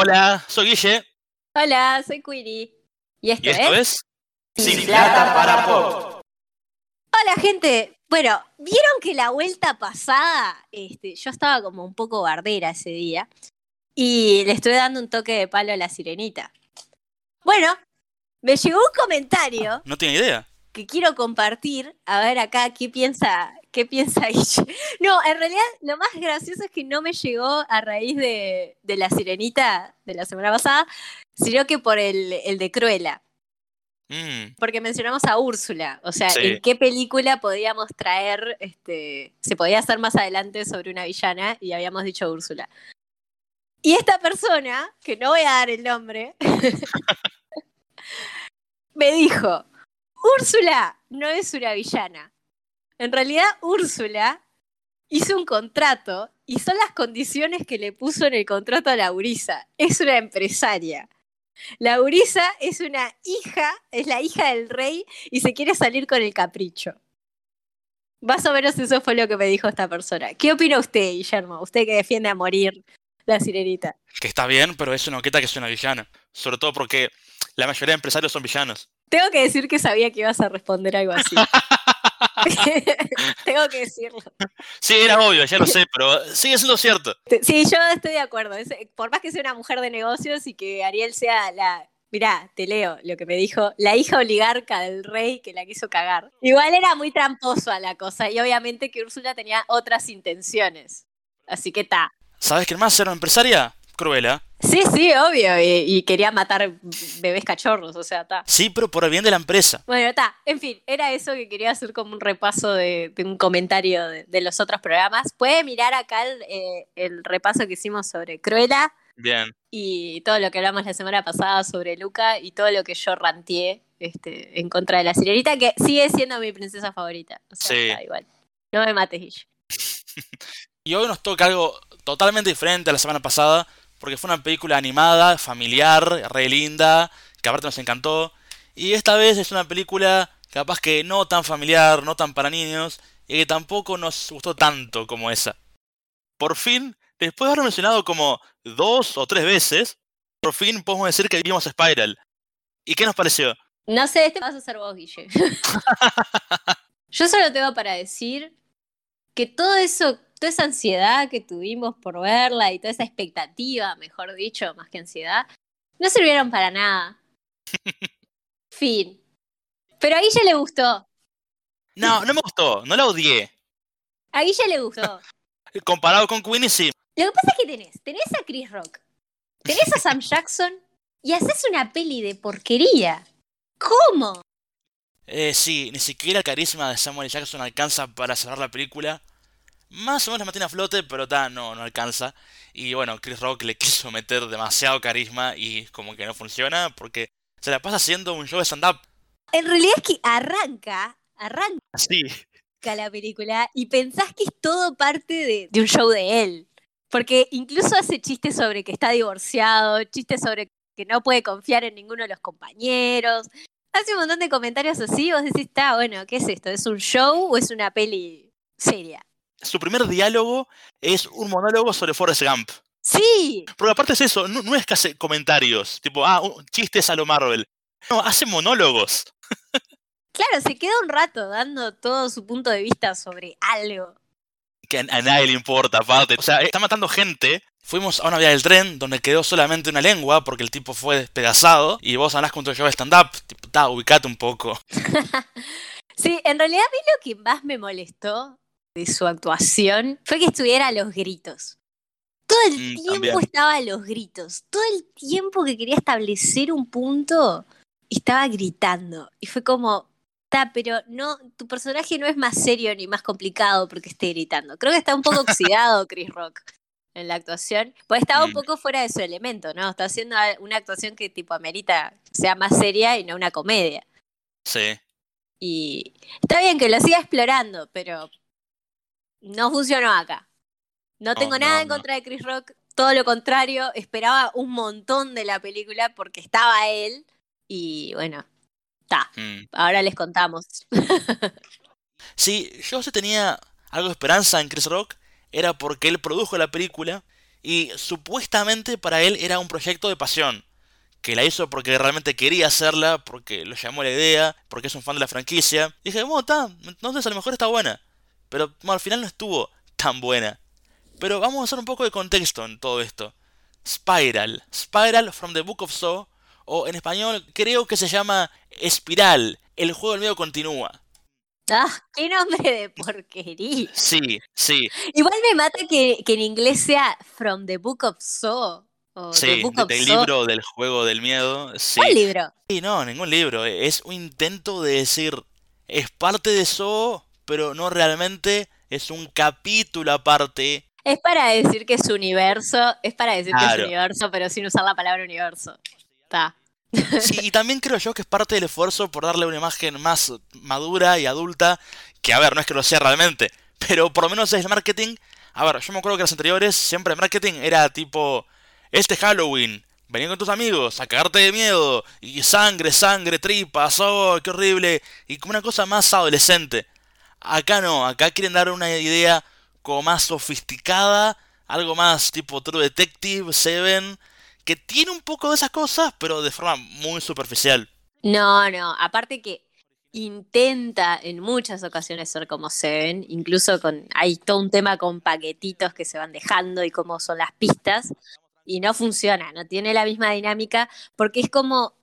Hola, soy Guille. Hola, soy Queenie. ¿Y esto, ¿Y esto es? es? Sin plata para pop. Hola, gente. Bueno, vieron que la vuelta pasada, este, yo estaba como un poco bardera ese día y le estuve dando un toque de palo a la sirenita. Bueno, me llegó un comentario No tiene idea. que quiero compartir. A ver acá qué piensa, qué piensa Guille. No, en realidad lo más gracioso es que no me llegó a raíz de, de la sirenita de la semana pasada, sino que por el, el de Cruella. Mm, Porque mencionamos a Úrsula. O sea, Sí. ¿en qué película podíamos traer, este, se podía hacer más adelante sobre una villana? Y habíamos dicho Úrsula. Y esta persona, que no voy a dar el nombre, me dijo, Úrsula no es una villana. En realidad, Úrsula hizo un contrato y son las condiciones que le puso en el contrato a Laurisa. Es una empresaria. Laurisa es una hija, es la hija del rey y se quiere salir con el capricho. Más o menos eso fue lo que me dijo esta persona. ¿Qué opina usted, Guillermo? Usted que defiende a morir la sirenita. que está bien, pero eso no quita que sea una villana. Sobre todo porque la mayoría de empresarios son villanos. Tengo que decir que sabía que ibas a responder algo así. Tengo que decirlo. Sí, era obvio, ya lo sé, pero sigue siendo cierto. Sí, yo estoy de acuerdo. Es- por más que sea una mujer de negocios y que Ariel sea la. Mirá, te leo lo que me dijo, la hija oligarca del rey que la quiso cagar. Igual era muy tramposo a la cosa y obviamente que Úrsula tenía otras intenciones. Así que ta. ¿Sabes quién más era una empresaria? Cruella. Sí, sí, obvio. Y, y quería matar bebés cachorros, o sea, ta. Sí, pero por el bien de la empresa. Bueno, está. En fin, era eso que quería hacer como un repaso de, de un comentario de, de los otros programas. Puede mirar acá el, eh, el repaso que hicimos sobre Cruella Bien. y todo lo que hablamos la semana pasada sobre Luca y todo lo que yo ranteé este, en contra de la sirenita, que sigue siendo mi princesa favorita. O sea, Sí. está igual. No me mates, Guille. Y hoy nos toca algo totalmente diferente a la semana pasada, porque fue una película animada, familiar, re linda, que aparte nos encantó. Y esta vez es una película capaz que no tan familiar, no tan para niños, y que tampoco nos gustó tanto como esa. Por fin, después de haberlo mencionado como dos o tres veces, por fin podemos decir que vimos Spiral. ¿Y qué nos pareció? No sé, este vas a ser vos, Guille. Yo solo tengo para decir que todo eso, toda esa ansiedad que tuvimos por verla y toda esa expectativa, mejor dicho, más que ansiedad, no sirvieron para nada. fin. Pero a Guille le gustó. No, no me gustó, no la odié. A Guille le gustó. Comparado con Queenie, sí. Lo que pasa es que tenés, tenés a Chris Rock, tenés a Sam Jackson y haces una peli de porquería. ¿Cómo? Eh, sí, ni siquiera el carisma de Samuel Jackson alcanza para cerrar la película. Más o menos la mantiene a flote, pero ta, no, no alcanza. Y bueno, Chris Rock le quiso meter demasiado carisma y como que no funciona porque se la pasa haciendo un show de stand-up. En realidad es que arranca, arranca Sí. la película y pensás que es todo parte de, de un show de él. Porque incluso hace chistes sobre que está divorciado, chistes sobre que no puede confiar en ninguno de los compañeros. Hace un montón de comentarios así, vos decís, está bueno, ¿qué es esto? ¿Es un show o es una peli seria? Su primer diálogo es un monólogo sobre Forrest Gump. Sí, Porque aparte es eso, no, no es que hace comentarios, tipo, ah, un- chistes a lo Marvel. No, hace monólogos. claro, se queda un rato dando todo su punto de vista sobre algo. Que a, a nadie le importa, aparte. O sea, está matando gente. Fuimos a una vía del tren donde quedó solamente una lengua porque el tipo fue despedazado y vos andás con tu show de stand-up. Tipo, ta, ubicate un poco. Sí, en realidad a mí lo que más me molestó de su actuación fue que estuviera a los gritos. Todo el Mm, tiempo también. estaba a los gritos. Todo el tiempo que quería establecer un punto, estaba gritando. Y fue como, ta, pero no, tu personaje no es más serio ni más complicado porque esté gritando. Creo que está un poco oxidado Chris Rock en la actuación. Pues estaba un Mm. poco fuera de su elemento, ¿no? Está haciendo una actuación que tipo amerita sea más seria y no una comedia. Sí. Y está bien que lo siga explorando, pero no funcionó acá. No No, tengo no, nada en no. contra de Chris Rock, todo lo contrario, esperaba un montón de la película porque estaba él y bueno, Mm. ahora les contamos. Sí, yo sí tenía algo de esperanza en Chris Rock. Era porque él produjo la película Y supuestamente para él era un proyecto de pasión. Que la hizo porque realmente quería hacerla, porque lo llamó la idea, porque es un fan de la franquicia. Y dije, bueno, está, entonces a lo mejor está buena. Pero al final no estuvo tan buena. Pero vamos a hacer un poco de contexto en todo esto. Spiral. Spiral from the Book of Saw. O en español creo que se llama Espiral. El juego del miedo continúa. Ah, qué nombre de porquería. Sí, sí. Igual me mata que, en inglés sea From the Book of Saw. O sí, del libro del juego del miedo. Sí. ¿Cuál libro? Sí, no, ningún libro. Es un intento de decir, es parte de Saw, pero no realmente. Es un capítulo aparte. Es para decir que es universo, es para decir que es universo, pero sin usar la palabra universo. Está. Sí, y también creo yo que es parte del esfuerzo por darle una imagen más madura y adulta, que a ver, no es que lo sea realmente, pero por lo menos es el marketing. A ver, yo me acuerdo que las anteriores siempre el marketing era tipo, este Halloween, vení con tus amigos a cagarte de miedo, y sangre, sangre, tripas, oh, qué horrible, y como una cosa más adolescente. Acá no, acá quieren dar una idea como más sofisticada, algo más tipo True Detective, Seven, que tiene un poco de esas cosas, pero de forma muy superficial. No, no, aparte que intenta en muchas ocasiones ser como Seven, incluso con hay todo un tema con paquetitos que se van dejando y cómo son las pistas y no funciona, no tiene la misma dinámica porque es como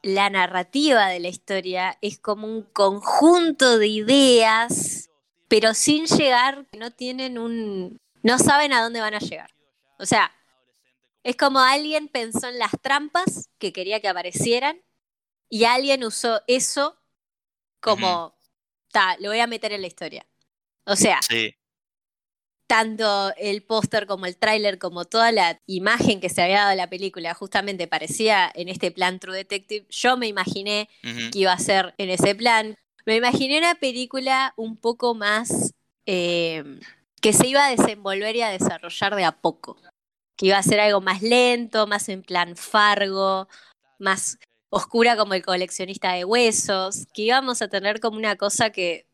la narrativa de la historia es como un conjunto de ideas, pero sin llegar, no tienen un no saben a dónde van a llegar. O sea, es como alguien pensó en las trampas que quería que aparecieran y alguien usó eso como, ta, lo voy a meter en la historia. O sea, tanto el póster como el tráiler, como toda la imagen que se había dado de la película, justamente parecía en este plan True Detective. Yo me imaginé que iba a ser en ese plan. Me imaginé una película un poco más eh, que se iba a desenvolver y a desarrollar de a poco que iba a ser algo más lento, más en plan Fargo, más oscura como el coleccionista de huesos, que íbamos a tener como una cosa que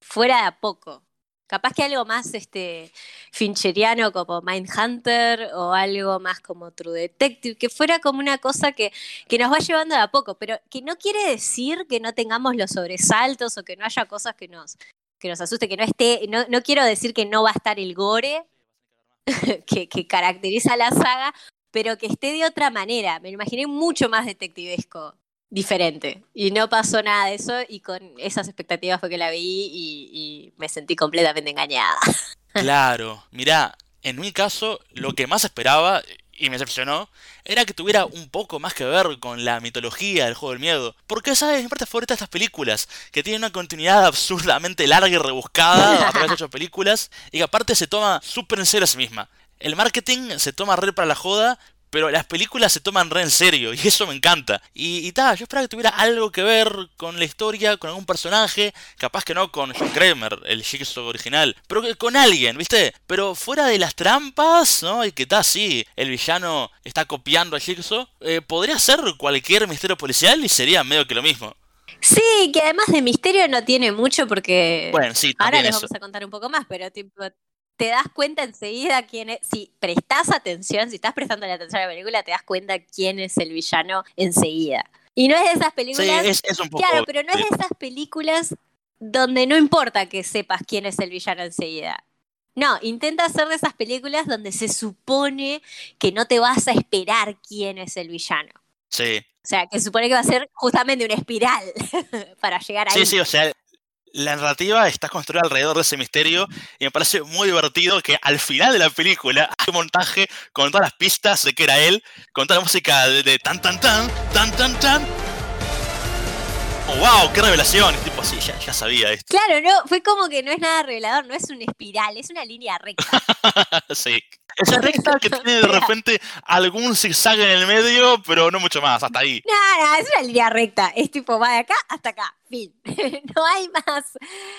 fuera de a poco. Capaz que algo más este fincheriano como Mindhunter o algo más como True Detective, que fuera como una cosa que, que nos va llevando de a poco, pero que no quiere decir que no tengamos los sobresaltos o que no haya cosas que nos, que nos asuste, que no esté, no, no quiero decir que no va a estar el gore, que, caracteriza la saga, pero que esté de otra manera. Me lo imaginé mucho más detectivesco, diferente. Y no pasó nada de eso y con esas expectativas fue que la vi y, me sentí completamente engañada. Claro, mirá, en mi caso lo que más esperaba, y me decepcionó, era que tuviera un poco más que ver con la mitología del juego del miedo. Porque esa es mi parte favorita de estas películas, que tienen una continuidad absurdamente larga y rebuscada a través de ocho películas, y que aparte se toma súper en serio a sí misma. El marketing se toma re para la joda, pero las películas se toman re en serio y eso me encanta. Y, y yo esperaba que tuviera algo que ver con la historia, con algún personaje, capaz que no con John Kramer, el Jigsaw original, pero que con alguien, ¿viste? Pero fuera de las trampas, ¿no? Y que está así, el villano está copiando a Jigsaw, eh, podría ser cualquier misterio policial y sería medio que lo mismo. Sí, que además de misterio no tiene mucho porque. Bueno, sí, Ahora les vamos a contar un poco más, pero tipo, te das cuenta enseguida quién es, si prestas atención, si estás prestando la atención a la película, te das cuenta quién es el villano enseguida. Y no es de esas películas. Sí, es, un poco, claro, pero no es de esas películas donde no importa que sepas quién es el villano enseguida. No, intenta hacer de esas películas donde se supone que no te vas a esperar quién es el villano. Sí. O sea, que se supone que va a ser justamente una espiral para llegar ahí. Sí, sí, o sea, la narrativa está construida alrededor de ese misterio y me parece muy divertido que al final de la película hay un montaje con todas las pistas de que era él, con toda la música de, tan tan tan, tan tan tan. Oh, wow, qué revelación. tipo así, ya, ya sabía esto. Claro, no, fue como que no es nada revelador, no es una espiral, es una línea recta. sí. Esa recta que tiene de repente algún zigzag en el medio, pero no mucho más, hasta ahí. Nada, es una línea recta. Es tipo, va de acá hasta acá. Fin. no hay más,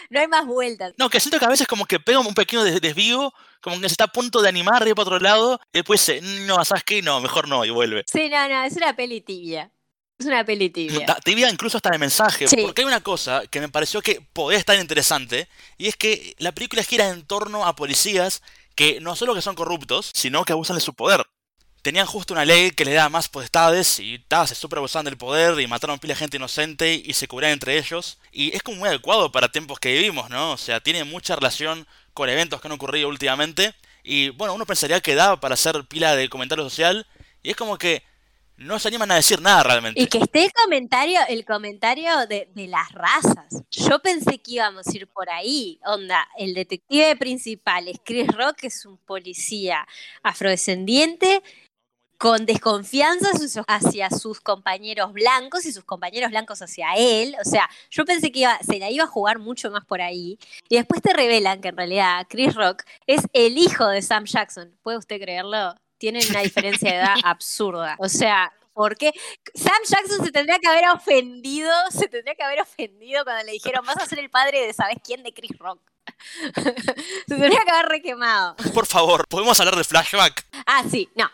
no hay más vueltas. No, que siento que a veces como que pega un pequeño desvío, como que se está a punto de animar ir para otro lado, y después, no, ¿sabes qué? No, mejor no, y vuelve. Sí, no, no, es una peli tibia. Es una peli tibia. Tibia incluso hasta de mensaje. Porque hay una cosa que me pareció que podía estar interesante. Y es que la película gira en torno a policías que no solo que son corruptos, sino que abusan de su poder. Tenían justo una ley que les daba más potestades y ta, se super abusaban del poder y mataron pila de gente inocente y se cubrían entre ellos. Y es como muy adecuado para tiempos que vivimos, ¿no? O sea, tiene mucha relación con eventos que han ocurrido últimamente. Y bueno, uno pensaría que daba para hacer pila de comentario social. Y es como que no se animan a decir nada realmente. Y que esté el comentario, el comentario de, las razas. Yo pensé que íbamos a ir por ahí. Onda, el detective principal es Chris Rock, es un policía afrodescendiente con desconfianza hacia sus compañeros blancos y sus compañeros blancos hacia él. O sea, yo pensé que se la iba a jugar mucho más por ahí. Y después te revelan que en realidad Chris Rock es el hijo de Sam Jackson. ¿Puede usted creerlo? Tienen una diferencia de edad absurda. O sea, porque Sam Jackson se tendría que haber ofendido, se tendría que haber ofendido cuando le dijeron, vas a ser el padre de ¿sabes quién? de Chris Rock. se tendría que haber requemado. Por favor, ¿podemos hablar de flashback? Ah, sí, no.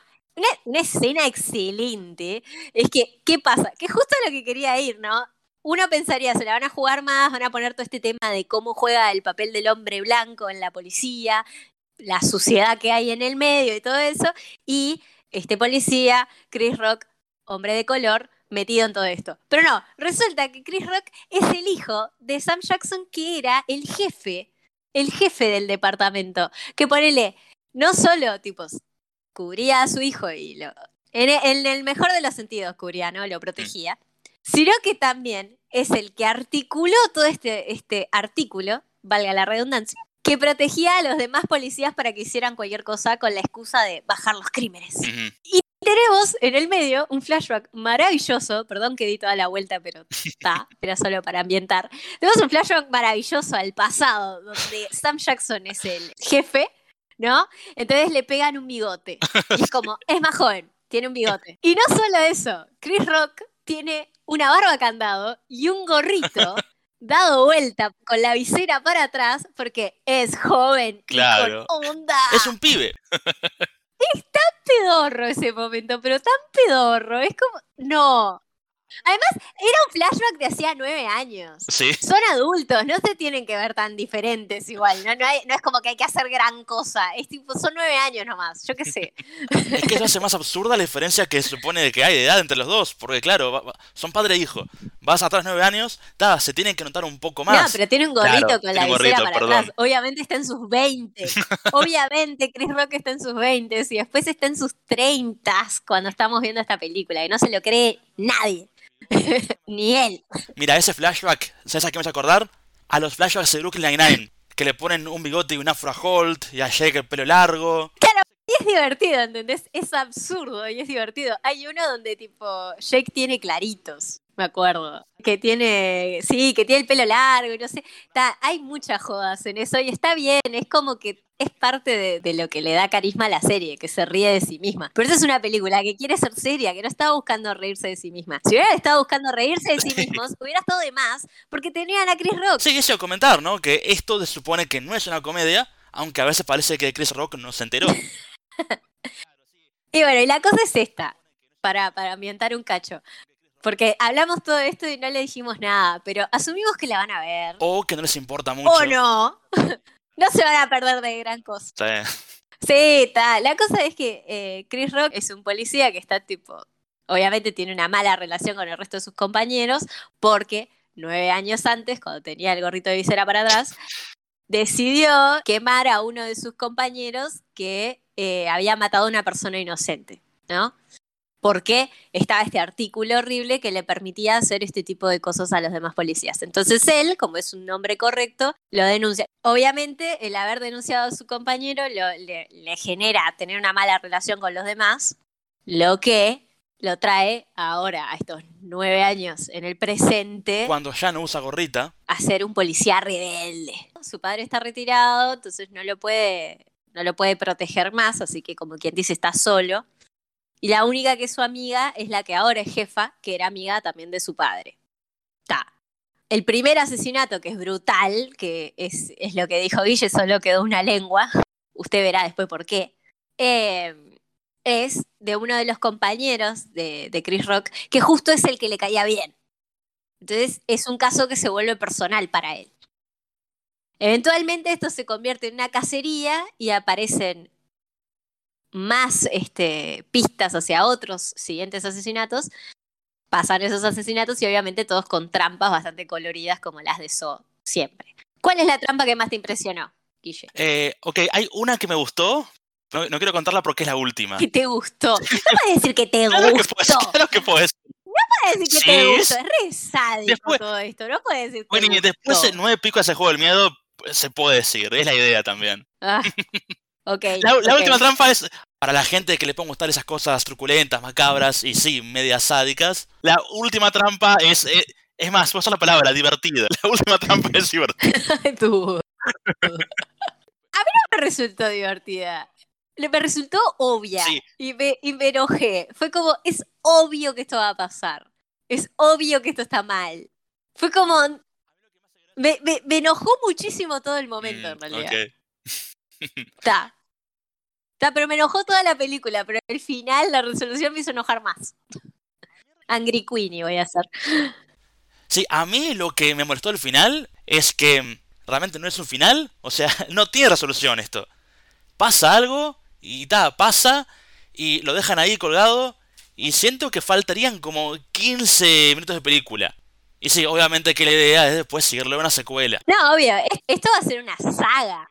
Una, escena excelente. Es que, ¿qué pasa? Que justo a lo que quería ir, ¿no? Uno pensaría, se la van a jugar más, van a poner todo este tema de cómo juega el papel del hombre blanco en la policía, la suciedad que hay en el medio y todo eso. Y este policía, Chris Rock, hombre de color, metido en todo esto. Pero no, resulta que Chris Rock es el hijo de Sam Jackson, que era el jefe, el jefe del departamento. Que ponele, no solo, tipos, cubría a su hijo y lo. En, el mejor de los sentidos cubría, ¿no? Lo protegía. Sino que también es el que articuló todo este, este artículo, valga la redundancia, que protegía a los demás policías para que hicieran cualquier cosa con la excusa de bajar los crímenes. Y tenemos en el medio un flashback maravilloso, perdón que di toda la vuelta, pero está, era solo para ambientar. Tenemos un flashback maravilloso al pasado, donde Sam Jackson es el jefe ¿no? Entonces le pegan un bigote. Y es como, es más joven, tiene un bigote. Y no solo eso, Chris Rock tiene una barba candado y un gorrito dado vuelta con la visera para atrás porque es joven claro. y con onda. Es un pibe. Es tan pedorro ese momento, pero tan pedorro. Es como, no, Además, era un flashback de hacía nueve años. Sí. Son adultos, no se tienen que ver tan diferentes igual. No, no, hay, no es como que hay que hacer gran cosa. Es tipo, son nueve años nomás, yo qué sé. Es que eso hace más absurda la diferencia que se supone que hay de edad entre los dos. Porque claro, son padre e hijo. Vas atrás nueve años, ta, se tienen que notar un poco más. No, pero tiene un gorrito con la visera para atrás. Obviamente está en sus 20. Obviamente Chris Rock está en sus 20 y después está en sus 30 cuando estamos viendo esta película. Y no se lo cree nadie. Ni él. Mira, ese flashback, ¿sabes a qué me vas a acordar? A los flashbacks de Brooklyn Nine-Nine, que le ponen un bigote y un afro a Holt, y a Jake el pelo largo. Claro, y es divertido, ¿entendés? Es absurdo y es divertido. Hay uno donde, tipo, Jake tiene claritos me acuerdo. Que tiene, sí, que tiene el pelo largo no sé. Está, hay muchas jodas en eso y está bien, es como que es parte de, lo que le da carisma a la serie, que se ríe de sí misma. Pero esa es una película que quiere ser seria, que no está buscando reírse de sí misma. Si hubiera estado buscando reírse de sí mismos, hubiera estado de más, porque tenían a Chris Rock. Sí, eso comentar, ¿no? Que esto se supone que no es una comedia, aunque a veces parece que Chris Rock no se enteró. y bueno, y la cosa es esta, para, para ambientar un cacho. Porque hablamos todo esto y no le dijimos nada, pero asumimos que la van a ver. O que no les importa mucho. O no. no se van a perder de gran cosa. Sí. Sí, está. La cosa es que eh, Chris Rock es un policía que está tipo. Obviamente tiene una mala relación con el resto de sus compañeros, porque nueve años antes, cuando tenía el gorrito de visera para atrás, decidió quemar a uno de sus compañeros que eh, había matado a una persona inocente, ¿no? Porque estaba este artículo horrible que le permitía hacer este tipo de cosas a los demás policías. Entonces él, como es un nombre correcto, lo denuncia. Obviamente el haber denunciado a su compañero le, genera tener una mala relación con los demás, lo que lo trae ahora, a estos nueve años en el presente. Cuando ya no usa gorrita. A ser un policía rebelde. Su padre está retirado, entonces no lo puede, no lo puede proteger más, así que como quien dice está solo. Y la única que es su amiga es la que ahora es jefa, que era amiga también de su padre. Ta. El primer asesinato, que es brutal, que es, es lo que dijo Guille, solo quedó una lengua, usted verá después por qué, em, es de uno de los compañeros de, de Chris Rock, que justo es el que le caía bien. Entonces es un caso que se vuelve personal para él. Eventualmente esto se convierte en una cacería y aparecen más este, pistas hacia otros siguientes asesinatos. Pasan esos asesinatos y obviamente todos con trampas bastante coloridas como las de So siempre. ¿Cuál es la trampa que más te impresionó, Guille? Eh, ok, hay una que me gustó. No, no quiero contarla porque es la última. ¿Qué te gustó? No puedes decir que te Claro que gustó. puedes, claro que puedes. No puedes decir que te gustó. Es re sádico Después- todo esto. No puedes decir que Bueno, te y después de nueve picos ese juego del miedo, se puede decir. Es la idea también. Ah, ok. La, última trampa es para la gente que le pueden gustar esas cosas truculentas, macabras y sí, medias sádicas. La última trampa es, eh, es más, usar la palabra, divertida. La última trampa es divertida. Tú. A mí no me resultó divertida. Me resultó obvia. Sí. Y, me, y me enojé. Fue como, es obvio que esto va a pasar. Es obvio que esto está mal. Fue como. Me, me- me enojó muchísimo todo el momento, en Mm, realidad. Está. Está, pero me enojó toda la película, pero el final, la resolución me hizo enojar más. Angry Queenie voy a hacer. Sí, a mí lo que me molestó al final es que realmente no es un final. O sea, no tiene resolución esto. Pasa algo y ta, pasa y lo dejan ahí colgado y siento que faltarían como 15 minutos de película. Y sí, obviamente que la idea es después seguirle una secuela. No, obvio, es- esto va a ser una saga.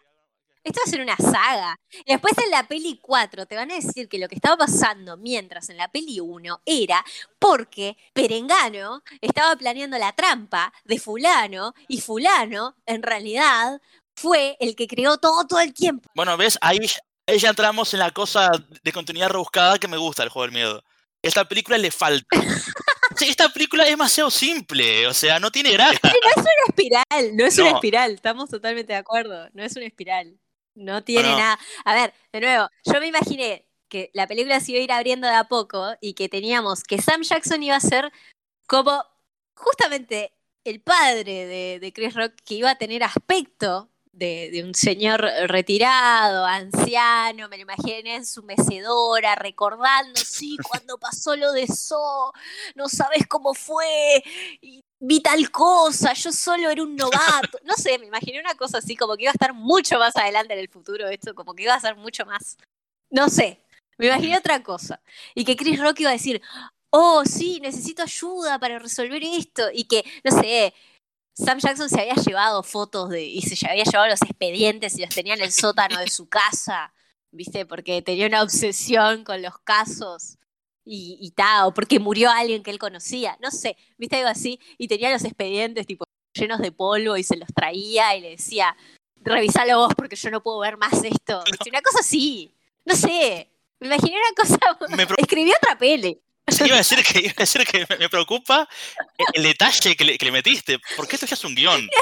Esto va a ser una saga. Después en la peli 4 te van a decir que lo que estaba pasando mientras en la peli 1 era porque Perengano estaba planeando la trampa de fulano y fulano en realidad fue el que creó todo todo el tiempo. Bueno, ves, ahí, ya- entramos en la cosa de continuidad rebuscada que me gusta el juego del miedo. Esta película le falta. Sí, esta película es demasiado simple, o sea, no tiene gracia. No es una espiral, no es una espiral, estamos totalmente de acuerdo, no es una espiral. No tiene Bueno. nada. A ver, de nuevo, yo me imaginé que la película se iba a ir abriendo de a poco y que teníamos que Sam Jackson iba a ser como justamente el padre de, de Chris Rock que iba a tener aspecto de, de un señor retirado, anciano, me lo imaginé en su mecedora, recordando, sí, cuando pasó lo de So, no sabes cómo fue, y vi tal cosa, yo solo era un novato. No sé, me imaginé una cosa así, como que iba a estar mucho más adelante en el futuro esto, como que iba a ser mucho más. No sé, me imaginé otra cosa. Y que Chris Rock iba a decir, oh, sí, necesito ayuda para resolver esto. Y que, no sé, Sam Jackson se había llevado fotos de, y se había llevado los expedientes y los tenía en el sótano de su casa, ¿viste? Porque tenía una obsesión con los casos y, y tal, o porque murió alguien que él conocía, no sé, ¿viste? Algo así, y tenía los expedientes tipo llenos de polvo y se los traía y le decía, revisalo vos porque yo no puedo ver más esto. ¿viste? Una cosa así, no sé, me imaginé una cosa, Me escribió otra peli. Sí, iba a decir que, iba a decir que me, preocupa el, detalle que le, que le metiste, porque esto ya es un guion.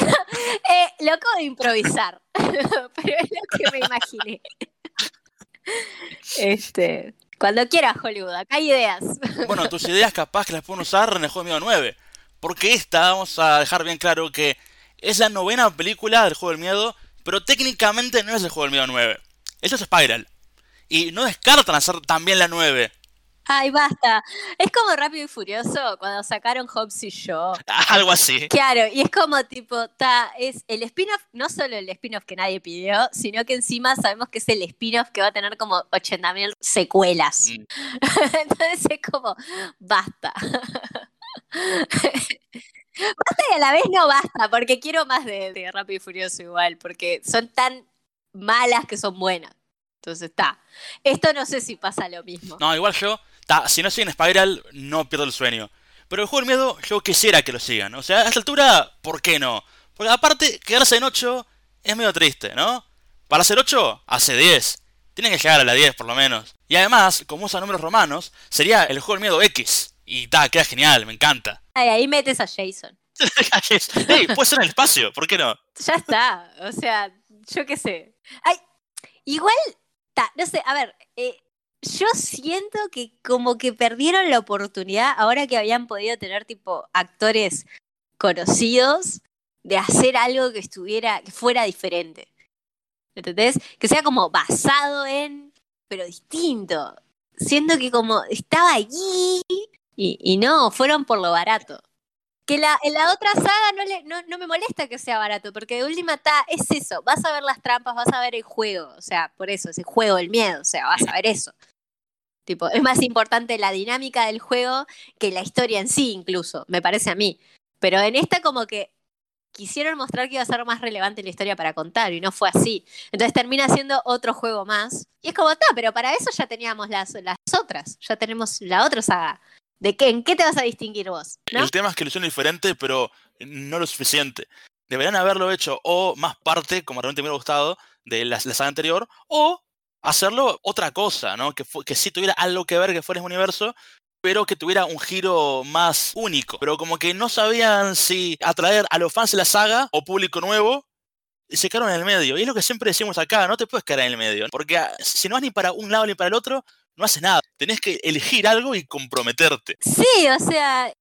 Eh, lo acabo de improvisar, pero es lo que me imaginé. Este, cuando quieras, Hollywood, acá hay ideas. Bueno, tus ideas capaz que las pueden usar en el juego de miedo 9. Porque esta, vamos a dejar bien claro que es la novena película del juego del miedo, pero técnicamente no es el juego del miedo 9. Esto es Spiral. Y no descartan hacer también la 9. Ay, basta. Es como Rápido y Furioso cuando sacaron Hobbs y yo. Algo así. Claro, y es como tipo, ta, es el spin-off, no solo el spin-off que nadie pidió, sino que encima sabemos que es el spin-off que va a tener como 80.000 secuelas. Mm. Entonces es como, basta. basta y a la vez no basta, porque quiero más de, de Rápido y Furioso igual, porque son tan malas que son buenas. Entonces está. Esto no sé si pasa lo mismo. No, igual yo, ta, si no siguen Spiral, no pierdo el sueño. Pero el juego del miedo, yo quisiera que lo sigan. O sea, a esta altura, ¿por qué no? Porque aparte, quedarse en 8 es medio triste, ¿no? Para hacer 8, hace 10. Tienen que llegar a la 10 por lo menos. Y además, como usa números romanos, sería el juego del miedo X. Y ta, queda genial, me encanta. Ay, ahí metes a Jason. Ey, puede ser en el espacio, ¿por qué no? Ya está. O sea, yo qué sé. Ay, igual, ta, no sé, a ver, eh, yo siento que como que perdieron la oportunidad ahora que habían podido tener tipo actores conocidos de hacer algo que estuviera, que fuera diferente. ¿Entendés? Que sea como basado en, pero distinto. Siento que como estaba allí y, no, fueron por lo barato. Que la, en la otra saga no, le, no, no me molesta que sea barato, porque de última está, es eso, vas a ver las trampas, vas a ver el juego, o sea, por eso, ese juego, el miedo, o sea, vas a ver eso. Tipo, es más importante la dinámica del juego que la historia en sí, incluso, me parece a mí. Pero en esta como que quisieron mostrar que iba a ser más relevante la historia para contar y no fue así. Entonces termina siendo otro juego más. Y es como, está, pero para eso ya teníamos las, las otras, ya tenemos la otra saga. ¿De qué? ¿En qué te vas a distinguir vos? El tema es que lo hicieron diferente, pero no lo suficiente. Deberían haberlo hecho o más parte, como realmente me hubiera gustado, de la, la saga anterior, o hacerlo otra cosa, ¿no? Que, que sí tuviera algo que ver que fuera ese universo, pero que tuviera un giro más único. Pero como que no sabían si atraer a los fans de la saga o público nuevo, y se quedaron en el medio. Y es lo que siempre decimos acá, no te puedes quedar en el medio. Porque ah, si no vas ni para un lado ni para el otro, no haces nada. Tenés que elegir algo y comprometerte. Sí, o sea,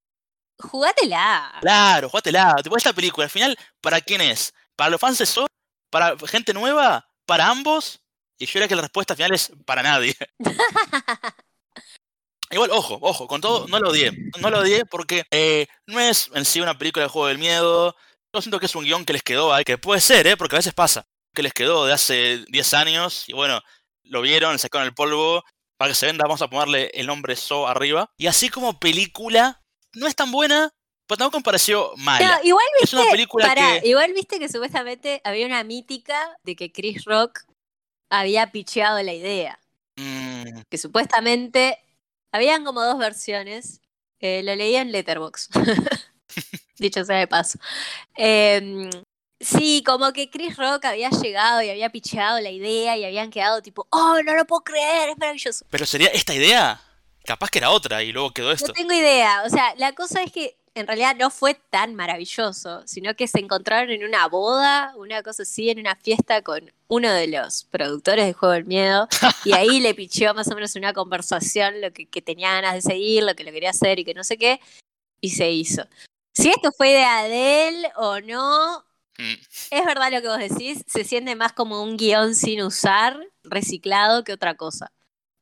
jugátela. Claro, jugátela. Tipo, esta película, al final, ¿para quién es? ¿Para los fans de Saw? ¿Para gente nueva? ¿Para ambos? Y yo diría que la respuesta final es para nadie. Igual, ojo, ojo, con todo, no lo odié. No lo odié porque eh, no es en sí una película de juego del miedo. Yo siento que es un guion que les quedó ahí, que puede ser, ¿eh? Porque a veces pasa. Que les quedó de hace 10 años y bueno, lo vieron, sacaron el polvo. Para que se venda, vamos a ponerle el nombre So arriba. Y así como película, no es tan buena, pero tampoco me pareció mala. No, igual es una viste, película pará, que. igual viste que supuestamente había una mítica de que Chris Rock había picheado la idea. mm, Que supuestamente habían como dos versiones. Eh, lo leía en Letterboxd. Dicho sea de paso. Em, sí, como que Chris Rock había llegado y había picheado la idea y habían quedado tipo, oh, no lo puedo creer, es maravilloso. pero sería esta idea. Capaz que era otra y luego quedó No esto. tengo idea. O sea, la cosa es que en realidad no fue tan maravilloso, sino que se encontraron en una boda, una cosa así, en una fiesta con uno de los productores de Juego del Miedo, y ahí le picheó más o menos una conversación, lo que, que tenía ganas de seguir, lo que lo quería hacer y que no sé qué, y se hizo. Si esto fue idea de él o no, Mm, es verdad lo que vos decís, se siente más como un guion sin usar, reciclado, que otra cosa.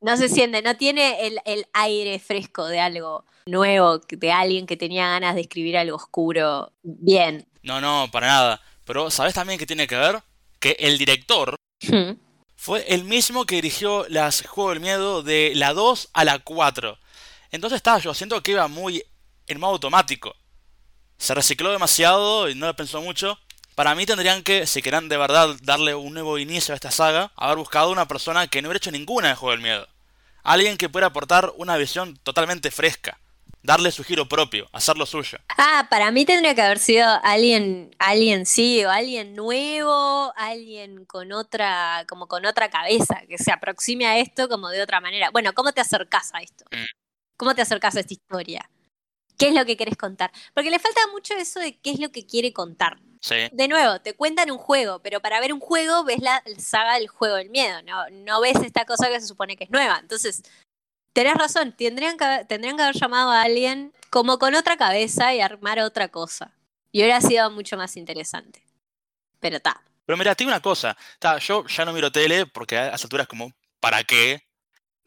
No se siente, no tiene el, el aire fresco de algo nuevo, de alguien que tenía ganas de escribir algo oscuro bien. No, no, para nada. Pero ¿sabes también qué tiene que ver? Que el director Hmm. fue el mismo que dirigió las Juego del Miedo de la 2 a la 4. Entonces estaba yo siento que iba muy en modo automático. Se recicló demasiado y no lo pensó mucho. Para mí tendrían que, si querían de verdad darle un nuevo inicio a esta saga, haber buscado una persona que no hubiera hecho ninguna de Juego del Miedo. Alguien que pueda aportar una visión totalmente fresca. Darle su giro propio, hacerlo suyo. Ah, para mí tendría que haber sido alguien, alguien sí, o alguien nuevo, alguien con otra, como con otra cabeza, que se aproxime a esto como de otra manera. Bueno, ¿cómo te acercás a esto? Mm. ¿Cómo te acercás a esta historia? ¿Qué es lo que querés contar? Porque le falta mucho eso de qué es lo que quiere contar. Sí. De nuevo, te cuentan un juego, pero para ver un juego ves la saga del juego del miedo, no, no ves esta cosa que se supone que es nueva. Entonces, tenés razón, tendrían que, haber- tendrían que haber llamado a alguien como con otra cabeza y armar otra cosa. Y hubiera sido mucho más interesante. Pero está. Pero mira, te digo una cosa. Ta, yo ya no miro tele porque a esas alturas como, ¿para qué?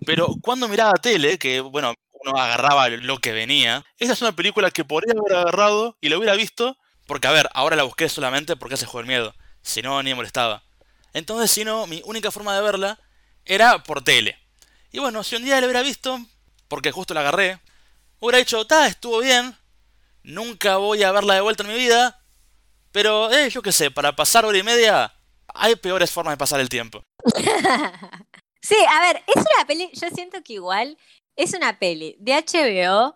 Pero cuando miraba tele, que bueno, uno agarraba lo que venía, esta es una película que podría haber agarrado y la hubiera visto, porque a ver, ahora la busqué solamente porque hace juego el miedo. Si no, ni me molestaba. Entonces, si no, mi única forma de verla era por tele. Y bueno, si un día la hubiera visto, porque justo la agarré, hubiera dicho, ta, estuvo bien, nunca voy a verla de vuelta en mi vida, pero, eh, yo qué sé, para pasar hora y media, hay peores formas de pasar el tiempo. sí, a ver, es una peli, yo siento que igual es una peli de HBO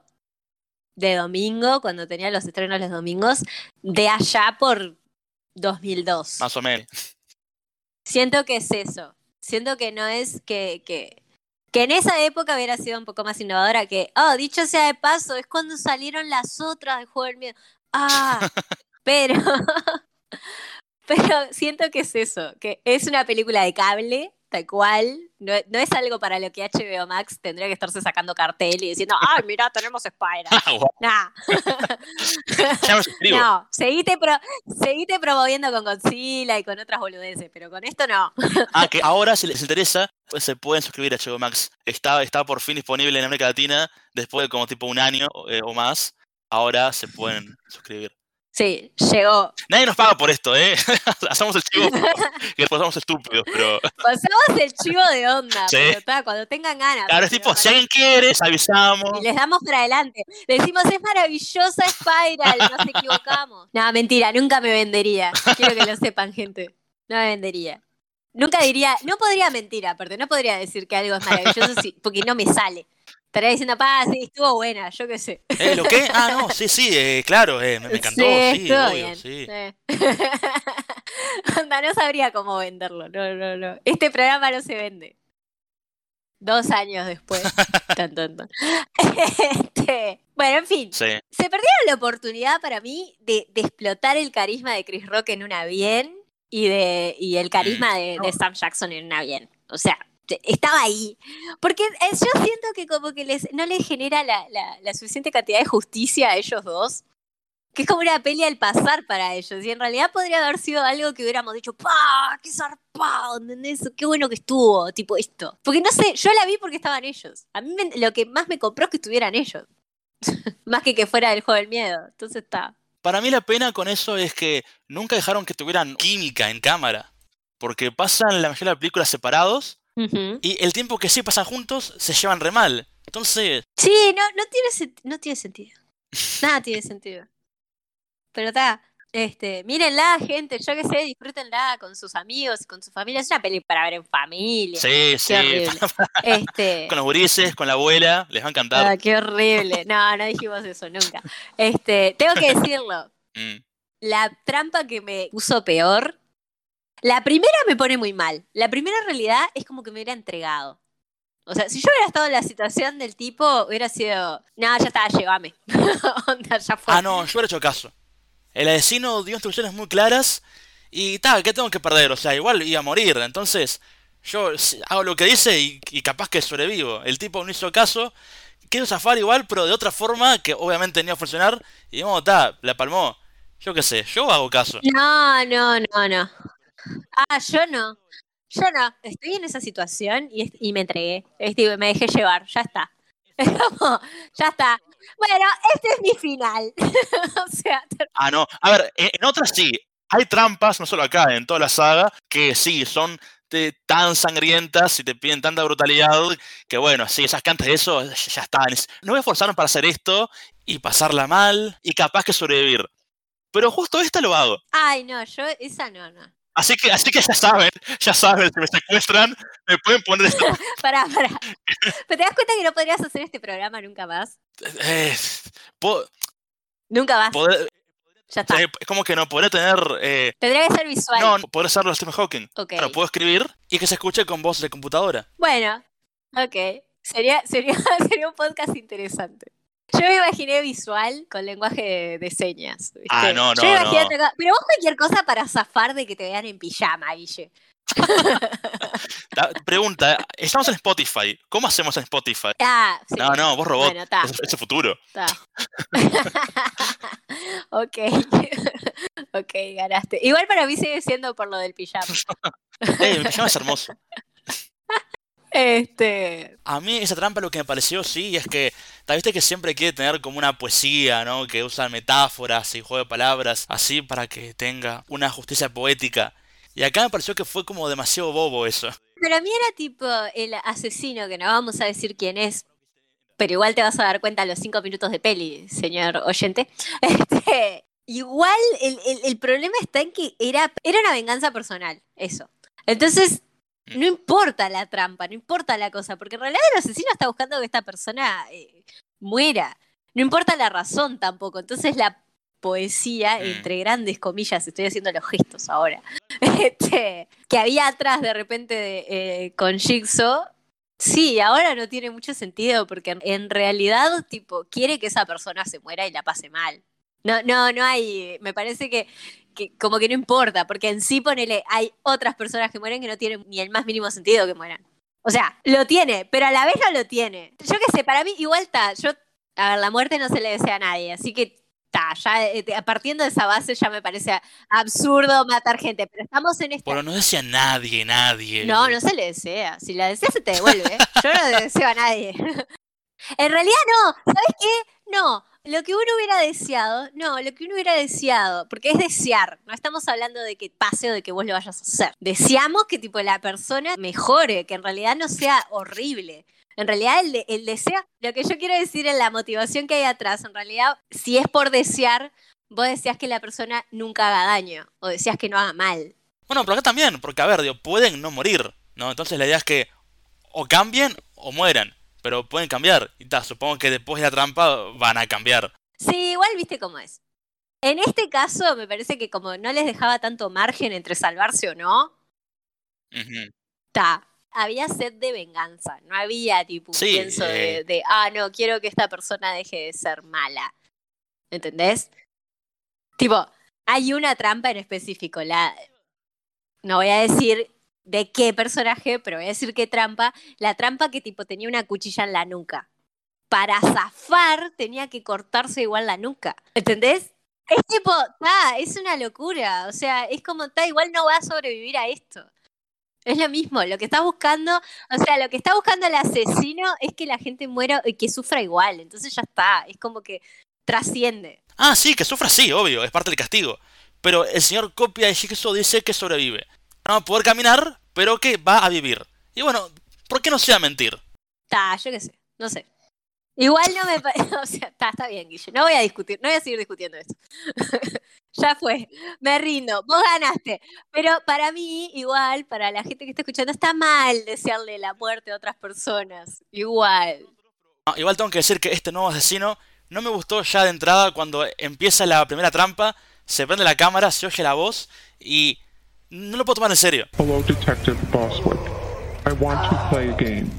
de domingo, cuando tenía los estrenos los domingos, de allá por 2002. Más o menos. Siento que es eso. Siento que no es que, que, que en esa época hubiera sido un poco más innovadora que, oh, dicho sea de paso, es cuando salieron las otras de Juego del Miedo. Ah, pero, pero siento que es eso, que es una película de cable, tal cual, no, no es algo para lo que HBO Max tendría que estarse sacando cartel y diciendo, ay, mira, tenemos Spider. Ah, Nah. No, seguite, pro, seguite promoviendo con Godzilla y con otras boludeces, pero con esto no. Ah, que ahora, si les interesa, pues se pueden suscribir a HBO Max. Está, está por fin disponible en América Latina, después de como tipo un año eh, o más. ahora se pueden suscribir. Sí, llegó. Nadie nos paga por esto, ¿eh? Hacemos el chivo que después somos estúpidos, pero. Pasamos el chivo de onda, Sí. pero cuando tengan ganas. Claro, es tipo, si alguien quiere, les avisamos. Y les damos para adelante. Le decimos, es maravillosa Spiral, nos equivocamos. No, mentira, nunca me vendería. Quiero que lo sepan, gente. No me vendería. Nunca diría, no podría mentir, aparte, no podría decir que algo es maravilloso si- porque no me sale. Estaría diciendo, pa, sí, estuvo buena, yo qué sé. ¿Eh, ¿Lo qué? Ah, no, sí, sí, eh, claro, eh, me, me encantó, sí, obvio, bien. sí. sí. Onda, no sabría cómo venderlo. No, no, no. Este programa no se vende. Dos años después. Tan, tan, tan. Este, bueno, en fin. Sí. Se perdieron la oportunidad para mí de, de explotar el carisma de Chris Rock en una bien y, de, y el carisma de, de Sam Jackson en una bien. O sea, estaba ahí. Porque eh, yo siento que como que les, no les genera la, suficiente cantidad de justicia a ellos dos. Que es como una peli al pasar para ellos. Y en realidad podría haber sido algo que hubiéramos dicho, ¡pa! ¡Qué zarpado! ¡Qué bueno que estuvo! Tipo esto. Porque no sé, yo la vi porque estaban ellos. A mí lo que más me compró es que estuvieran ellos. Más que que fuera el juego del miedo. Entonces está. Para mí la pena con eso es que nunca dejaron que tuvieran química en cámara. Porque pasan la mayoría de las películas separados y el tiempo que sí pasan juntos se llevan re mal. Entonces, Sí, no, no, tiene, no tiene sentido. Nada tiene sentido. Pero está. Este, mírenla, gente, yo qué sé, disfrútenla con sus amigos, con su familia. Es una peli para ver en familia. sí, sí. Este. con los gurises, con la abuela, les va a encantar. ah, qué horrible. No, no dijimos eso nunca. Este, tengo que decirlo. Mm. La trampa que me puso peor. La primera me pone muy mal. La primera realidad es como que me hubiera entregado. O sea, si yo hubiera estado en la situación del tipo, hubiera sido. No, ya está, llévame. Onda, ya fue. Ah, no, yo hubiera hecho caso. El asesino dio instrucciones muy claras y tal, ¿qué tengo que perder? O sea, igual iba a morir. Entonces, yo hago lo que dice y, y capaz que sobrevivo. El tipo no hizo caso, quiso zafar igual, pero de otra forma que obviamente no iba a funcionar. Y vamos, está, la palmó. Yo qué sé, yo hago caso. No, no, no, no. Ah, yo no. Yo no. Estoy en esa situación y, me entregué. Me dejé llevar. Ya está. Es como, ya está. Bueno, este es mi final. o sea, Ah, no. A ver, en en otras sí. Hay trampas, no solo acá, en toda la saga, que sí, son tan sangrientas y te piden tanta brutalidad que bueno, sí, esas cantas de eso ya ya están. Es- No me esforzaron para hacer esto y pasarla mal y capaz que sobrevivir. Pero justo esta lo hago. ay, no, yo esa no, no. Así que, así que ya saben, ya saben, si me secuestran, me pueden poner esto. Pará, pará. ¿Pero te das cuenta que no podrías hacer este programa nunca más? Eh, Nunca más. poder- Ya está. eh, es como que no podría tener. eh, Tendría que ser visual. no, no podría hacerlo Stephen Hawking. Ok. Claro, puedo escribir y que se escuche con voz de computadora. Bueno, ok. Sería, sería, sería un podcast interesante. Yo me imaginé visual con lenguaje de, de señas. ¿viste? Ah, no, Yo no, me imaginé no. Pero vos cualquier cosa para zafar de que te vean en pijama, Guille. Pregunta, estamos en Spotify. ¿Cómo hacemos en Spotify? Ah, sí. No, no, vos robot. Bueno, Ese es el futuro. ok. ok, ganaste. Igual para mí sigue siendo por lo del pijama. Eh, el pijama es hermoso. Este. A mí esa trampa lo que me pareció, sí, es que, viste que siempre quiere tener como una poesía, ¿no? Que usan metáforas y juego de palabras, así para que tenga una justicia poética. Y acá me pareció que fue como demasiado bobo eso. Para mí era tipo el asesino, que no vamos a decir quién es, pero igual te vas a dar cuenta a los cinco minutos de peli, señor oyente. Este, igual el, el- el problema está en que era, era una venganza personal, eso. Entonces, no importa la trampa, no importa la cosa, porque en realidad el asesino está buscando que esta persona eh, muera. No importa la razón tampoco. Entonces la poesía, Mm. entre grandes comillas, estoy haciendo los gestos ahora, este, que había atrás de repente de, eh, con Jigsaw, sí, ahora no tiene mucho sentido porque en, en realidad, tipo, quiere que esa persona se muera y la pase mal. No, no, no hay, me parece que, que como que no importa, porque en sí, ponele, hay otras personas que mueren que no tienen ni el más mínimo sentido que mueran. O sea, lo tiene, pero a la vez no lo tiene. Yo qué sé, para mí igual está, yo, a ver, la muerte no se le desea a nadie, así que está, ya eh, partiendo de esa base ya me parece absurdo matar gente, pero estamos en esta... Pero no decía nadie, nadie. No, no se le desea. Si la deseas se te devuelve. Yo no le deseo a nadie. en realidad no. ¿Sabes qué? No. Lo que uno hubiera deseado, no, lo que uno hubiera deseado, porque es desear, no estamos hablando de que pase o de que vos lo vayas a hacer. Deseamos que tipo la persona mejore, que en realidad no sea horrible. En realidad el, el deseo, lo que yo quiero decir en la motivación que hay atrás, en realidad si es por desear, vos deseas que la persona nunca haga daño o deseas que no haga mal. Bueno, pero acá también, porque a ver, digo, pueden no morir, ¿no? Entonces la idea es que o cambien o mueran, pero pueden cambiar. Y ta, supongo que después de la trampa van a cambiar. Sí, igual viste cómo es. En este caso me parece que como no les dejaba tanto margen entre salvarse o no, Ujú. ta, había sed de venganza, no había tipo un Sí, pienso de, eh. de, ah, no, quiero que esta persona deje de ser mala. ¿Entendés? Tipo, hay una trampa en específico, la... No voy a decir de qué personaje, pero voy a decir qué trampa. La trampa que tipo tenía una cuchilla en la nuca. Para zafar tenía que cortarse igual la nuca. ¿Entendés? Es tipo, ta, es una locura. O sea, es como, ta, igual no va a sobrevivir a esto. Es lo mismo, lo que está buscando, o sea, lo que está buscando el asesino es que la gente muera y que sufra igual. Entonces ya está, es como que trasciende. Ah, sí, que sufra sí, obvio, es parte del castigo. Pero el señor Copia de Jigsaw dice que sobrevive. No va a poder caminar, pero que va a vivir. Y bueno, ¿por qué no sea mentir? Ta, yo qué sé, no sé. Igual no me parece, o sea, está, está bien, Guille, no voy a discutir, no voy a seguir discutiendo esto. ya fue, me rindo, vos ganaste. Pero para mí, igual, para la gente que está escuchando, está mal desearle la muerte a otras personas. Igual. Ah, igual tengo que decir que este nuevo asesino no me gustó ya de entrada cuando empieza la primera trampa, se prende la cámara, se oye la voz y no lo puedo tomar en serio. Hello, Detective Boswick. I want to play a game.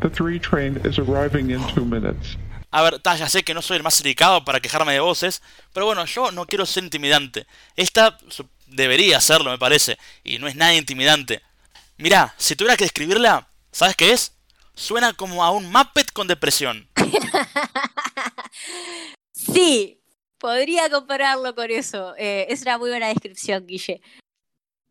The 3 train is arriving in two minutes. A ver, ta, ya sé que no soy el más dedicado para quejarme de voces, pero bueno, yo no quiero ser intimidante. Esta debería serlo, me parece, y no es nada intimidante. Mirá, si tuviera que describirla, ¿sabes qué es? Suena como a un Muppet con depresión. Sí, podría compararlo con eso. Eh, es una muy buena descripción, Guille.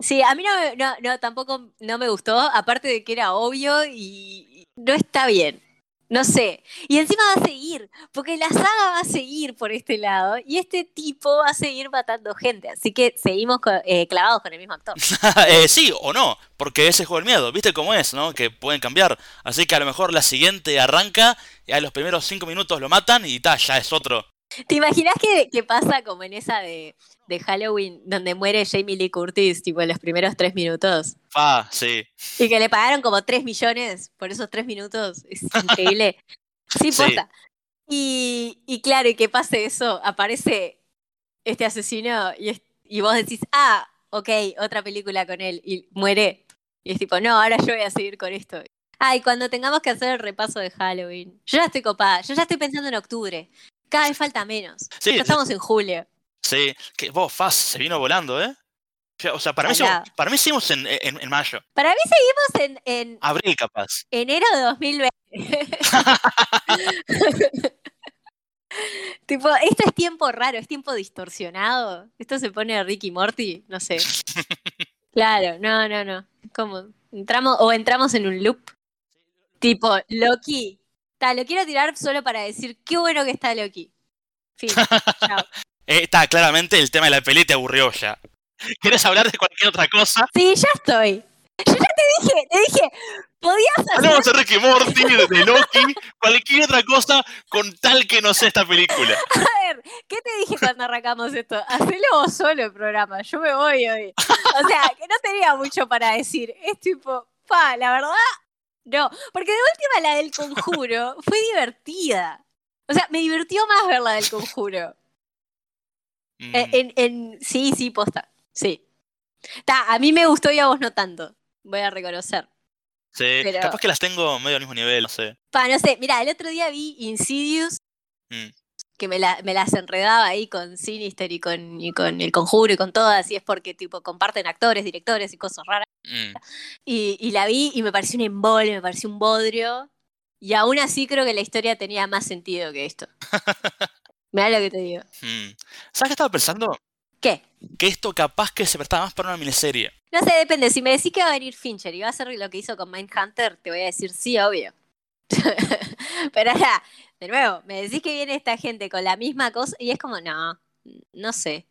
Sí, a mí no, no, no, tampoco no me gustó, aparte de que era obvio y no está bien. No sé. Y encima va a seguir, porque la saga va a seguir por este lado y este tipo va a seguir matando gente. Así que seguimos co- eh, clavados con el mismo actor. Eh, sí o no, porque ese juego del miedo, ¿viste cómo es, no? Que pueden cambiar. Así que a lo mejor la siguiente arranca y a los primeros cinco minutos lo matan y ta, ya es otro. ¿Te imaginas que, que pasa como en esa de, de Halloween donde muere Jamie Lee Curtis, tipo en los primeros tres minutos? Ah, sí. Y que le pagaron como 3 millones por esos 3 minutos. Es increíble. Sí, Sí. posta. Y, y claro, y que pase eso, aparece este asesino y, es- y vos decís, ah, ok, otra película con él. Y muere. Y es tipo, no, ahora yo voy a seguir con esto. Ay, cuando tengamos que hacer el repaso de Halloween. Yo ya estoy copada, yo ya estoy pensando en octubre. Cada vez falta menos. Sí, Ya estamos en julio. Sí, que vos, Faz, se vino volando, ¿eh? O sea, para mí, seguimos- para mí seguimos en, en, en mayo. Para mí seguimos en, en Abril, capaz. enero de 2020. tipo, esto es tiempo raro, es tiempo distorsionado. Esto se pone Ricky Morty, no sé. Claro, no, no, no. Como entramos o entramos en un loop. Tipo, Loki. Ta, lo quiero tirar solo para decir qué bueno que está Loki. Fin. Chao. Eh, está, claramente el tema de la peli te aburrió ya. ¿Quieres hablar de cualquier otra cosa? Sí, ya estoy. Yo ya te dije, te dije, podías hacer Hablamos de Ricky Morty, de de Loki, cualquier otra cosa con tal que no sea esta película. A ver, ¿qué te dije cuando arrancamos esto? Hacelo vos solo el programa, yo me voy hoy. O sea, que no tenía mucho para decir. Es tipo, pa, la verdad, no. Porque de última la del conjuro fue divertida. O sea, me divirtió más ver la del conjuro. Mm, Eh, En, en, sí, sí, posta. Sí. Ta, a mí me gustó y a vos no tanto. Voy a reconocer. sí, pero- capaz que las tengo medio al mismo nivel, no sé. Pa, no sé, mira, el otro día vi Insidious, Mm. que me, la- me las enredaba ahí con Sinister y con, y con El Conjuro y con todas, y es porque tipo comparten actores, directores y cosas raras. Mm. Y, y la vi y me pareció un embole, me pareció un bodrio. Y aún así creo que la historia tenía más sentido que esto. Mira lo que te digo. Mm. ¿Sabes qué estaba pensando? ¿Qué? Que esto capaz que se prestaba más para una miniserie. No sé, depende. Si me decís que va a venir Fincher y va a hacer lo que hizo con Mindhunter, te voy a decir sí, obvio. Pero ahora, de nuevo, me decís que viene esta gente con la misma cosa y es como, no, no sé.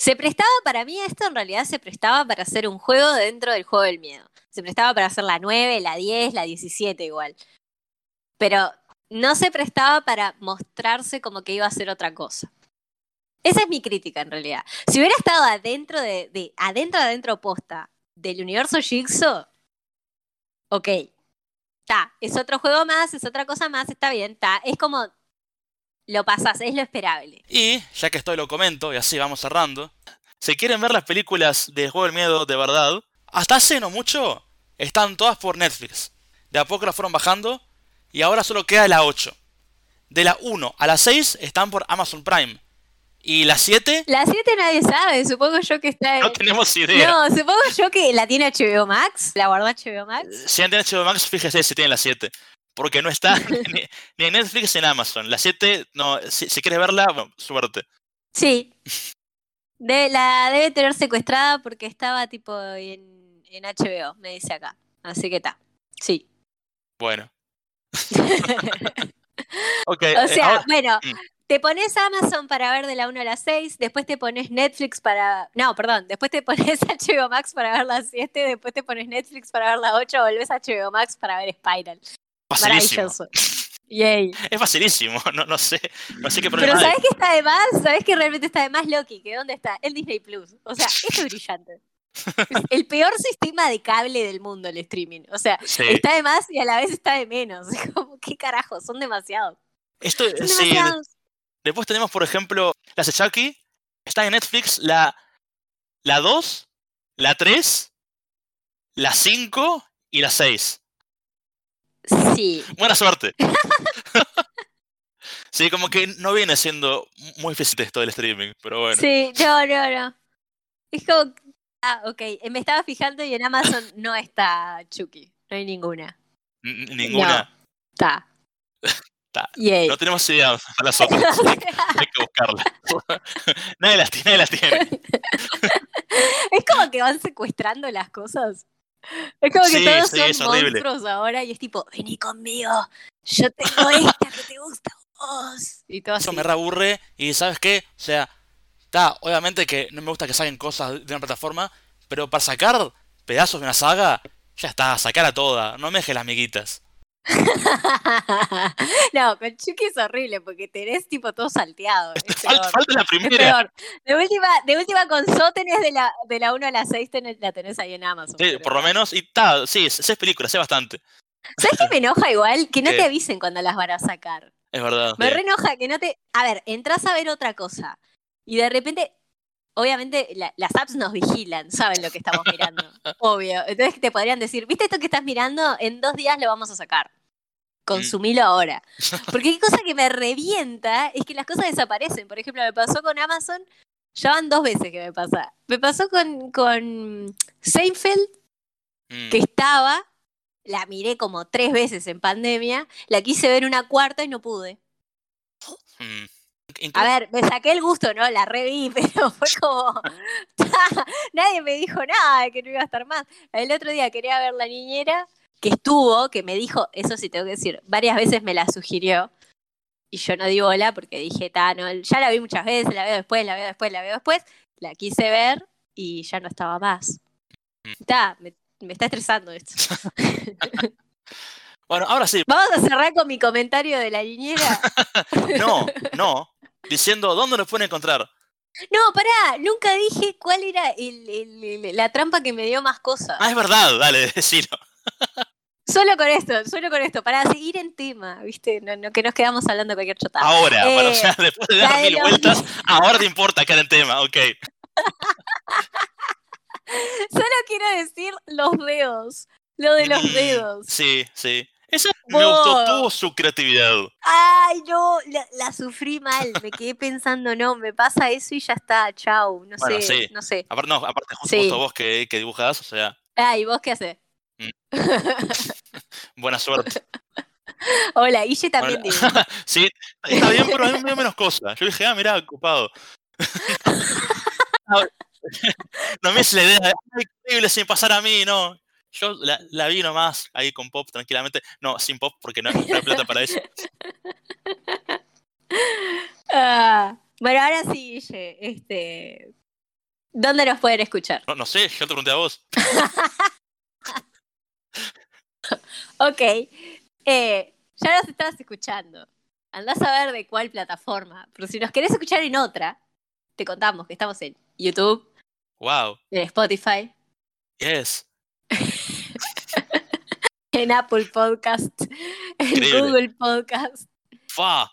Se prestaba para mí esto en realidad se prestaba para hacer un juego dentro del juego del miedo. Se prestaba para hacer la 9, la 10, la 17 igual. Pero no se prestaba para mostrarse como que iba a ser otra cosa. Esa es mi crítica en realidad. Si hubiera estado adentro de, de adentro adentro posta del universo Jigsaw, ok, está, es otro juego más, es otra cosa más, está bien, está, es como lo pasas, es lo esperable. Y, ya que estoy lo comento, y así vamos cerrando, si quieren ver las películas de Juego del Miedo de verdad, hasta hace no mucho, están todas por Netflix. De a poco las fueron bajando, y ahora solo queda la 8. De la 1 a la 6 están por Amazon Prime. ¿Y la 7? La 7 nadie sabe, supongo yo que está en... No tenemos idea. No, supongo yo que la tiene HBO Max, la guardó HBO Max. Si han HBO Max, fíjese si tienen la 7. Porque no está ni, ni en Netflix ni en Amazon. La 7, no, si, si quieres verla, bueno, suerte. Sí. De, la debe tener secuestrada porque estaba tipo en, en HBO, me dice acá. Así que está. Sí. Bueno. ok. O sea, ahora- bueno, Mm. te pones Amazon para ver de la 1 a la 6, después te pones Netflix para... No, perdón, después te pones HBO Max para ver la 7, después te pones Netflix para ver la 8, volvés a HBO Max para ver Spiral. Facilísimo. Maravilloso. Yay. Es facilísimo. No, no sé. No sé qué Pero problema hay. ¿sabes qué está de más? ¿Sabes qué realmente está de más Loki? ¿Que dónde está? En Disney Plus. O sea, esto es brillante. Es el peor sistema de cable del mundo el streaming. O sea, Sí. está de más y a la vez está de menos. Como, ¿Qué carajo? Son demasiados. Esto, Son sí. Después tenemos, por ejemplo, las de Chucky. Está en Netflix la, la 2, la 3, la 5 y la 6. Sí. Buena suerte. sí, como que no viene siendo muy difícil esto del streaming, pero bueno. Sí, no, no, no. Es como. Ah, ok. Me estaba fijando y en Amazon no está Chucky. No hay ninguna. N- Ninguna. Está. Está. Yay. No tenemos idea están las otras. Hay que buscarlas. nadie las tiene, nadie las tiene. Es como que van secuestrando las cosas. Es como que Sí, todos sí, son es monstruos ahora y es tipo, vení conmigo, yo tengo esta que te gusta a vos. Y todo Eso así. me reaburre y ¿sabes qué? O sea, está, obviamente que no me gusta que saquen cosas de una plataforma, pero para sacar pedazos de una saga, ya está, sacar toda, no me dejes las miguitas. no, con Chucky es horrible porque tenés tipo todo salteado. Es Falta, la primera. De última, de última con So tenés de la, de la 1 a la 6 tenés, la tenés ahí en Amazon. Sí, por lo menos, y está, sí, sé películas, sé bastante. ¿Sabes qué me enoja igual? Que no ¿Qué? te avisen cuando las van a sacar. Es verdad. Me sí. re enoja que no te. A ver, entras a ver otra cosa y de repente. Obviamente la- las apps nos vigilan, saben lo que estamos mirando. Obvio. Entonces te podrían decir, ¿viste esto que estás mirando? En dos días lo vamos a sacar. Consumilo ahora. Porque qué cosa que me revienta es que las cosas desaparecen. Por ejemplo, me pasó con Amazon, ya van dos veces que me pasa. Me pasó con, con Seinfeld, Mm. que estaba, la miré como tres veces en pandemia, la quise ver una cuarta y no pude. Mm. A ver, me saqué el gusto, ¿no? La reví, pero fue como. Nadie me dijo nada de que no iba a estar más. El otro día quería ver La Niñera, que estuvo, que me dijo, eso sí tengo que decir, varias veces me la sugirió. Y yo no di bola porque dije, no, ya la vi muchas veces, la veo después, la veo después, la veo después. La quise ver y ya no estaba más. Mm. Ta, me, me está estresando esto. Bueno, ahora sí, Vamos a cerrar con mi comentario de La Niñera. no, no. Diciendo dónde nos pueden encontrar. No, pará, nunca dije cuál era el- el- el- la trampa que me dio más cosas. Ah, es verdad, dale, decilo. Solo con esto, solo con esto, para seguir en tema, ¿viste? No, no que nos quedamos hablando de cualquier chotada. Ahora, Eh, o sea, después de dar mil los- vueltas, ahora te importa quedar en tema, ok. Solo quiero decir los dedos, lo de los Mm, dedos. Sí, sí. Esa me gustó, tuvo su creatividad. Ay, no, la, la sufrí mal, me quedé pensando, no, me pasa eso y ya está, chau, no Bueno, sé, sí. no sé. Aparte, no, aparte justo, Sí. justo vos que, que dibujás, o sea, Ay, ¿vos qué haces? Mm. buena suerte. Hola, Guille también Bueno, sí, está bien, pero a mí me dio menos cosas. Yo dije, ah, mirá, ocupado. no, me es la idea, de, "Ay, qué increíble sin pasar a mí, no. Yo la, la vi nomás ahí con pop tranquilamente. No, sin pop porque no, no hay plata para eso. Ah, bueno, ahora sí, este, ¿dónde nos pueden escuchar? No, no sé, yo te pregunté a vos. Ok, eh, ya nos estás escuchando. Andás a ver de cuál plataforma. Pero si nos querés escuchar en otra, te contamos que estamos en YouTube, Wow. en Spotify, Yes. en Apple Podcast, en Increíble. Google Podcast. Fa.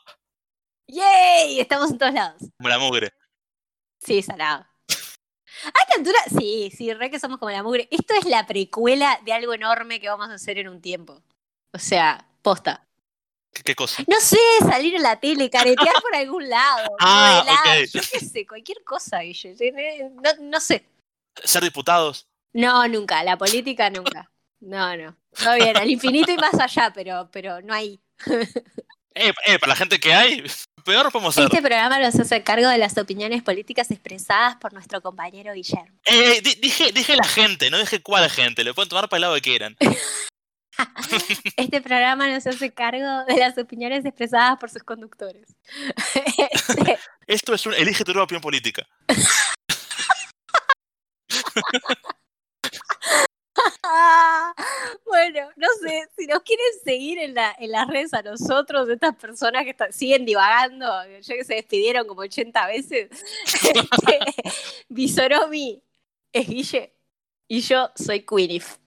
¡Yay! Estamos en todos lados. Como la mugre. Sí, salado. A esta altura, sí, sí, re que somos como la mugre. Esto es la precuela de algo enorme que vamos a hacer en un tiempo. O sea, posta. ¿Qué, qué cosa? No sé, salir en la tele, caretear por algún lado. Ah, modelar, ok. Yo qué sé, cualquier cosa, Guille. No, no sé. Ser diputados. No, nunca. La política nunca. No, no. Todo bien, al infinito y más allá, pero, pero no hay. Eh, eh, para la gente que hay, peor podemos. Este programa nos hace cargo de las opiniones políticas expresadas por nuestro compañero Guillermo. Eh, eh, di- dije, dije la gente, no dije cuál gente. Le pueden tomar para el lado que quieran. Este programa nos hace cargo de las opiniones expresadas por sus conductores. Este, Esto es un elige tu nueva opinión política. bueno, no sé, si nos quieren seguir en, la, en las redes a nosotros, estas personas que están- siguen divagando, ya que se despidieron como 80 veces, este, Visoromi es Guille y yo soy Queenif.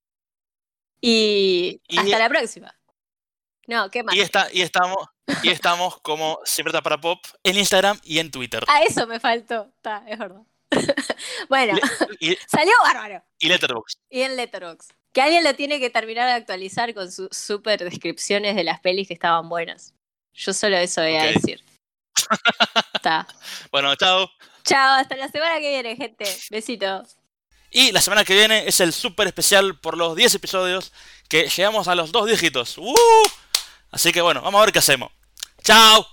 Y, Y- hasta la próxima. No, ¿qué más? Y, está, y, estamos, y estamos como siempre está para pop en Instagram y en Twitter. Ah, eso me faltó. Está, es verdad. bueno, Y, salió bárbaro. y Letterboxd. Y en Letterboxd. Que alguien lo tiene que terminar de actualizar con sus super descripciones de las pelis que estaban buenas. Yo solo eso voy a decir. Está. Bueno, chao. Chao, hasta la semana que viene, gente. Besitos. Y la semana que viene es el super especial por los 10 episodios que llegamos a los dos dígitos. ¡Uh! Así que bueno, vamos a ver qué hacemos. ¡Chao!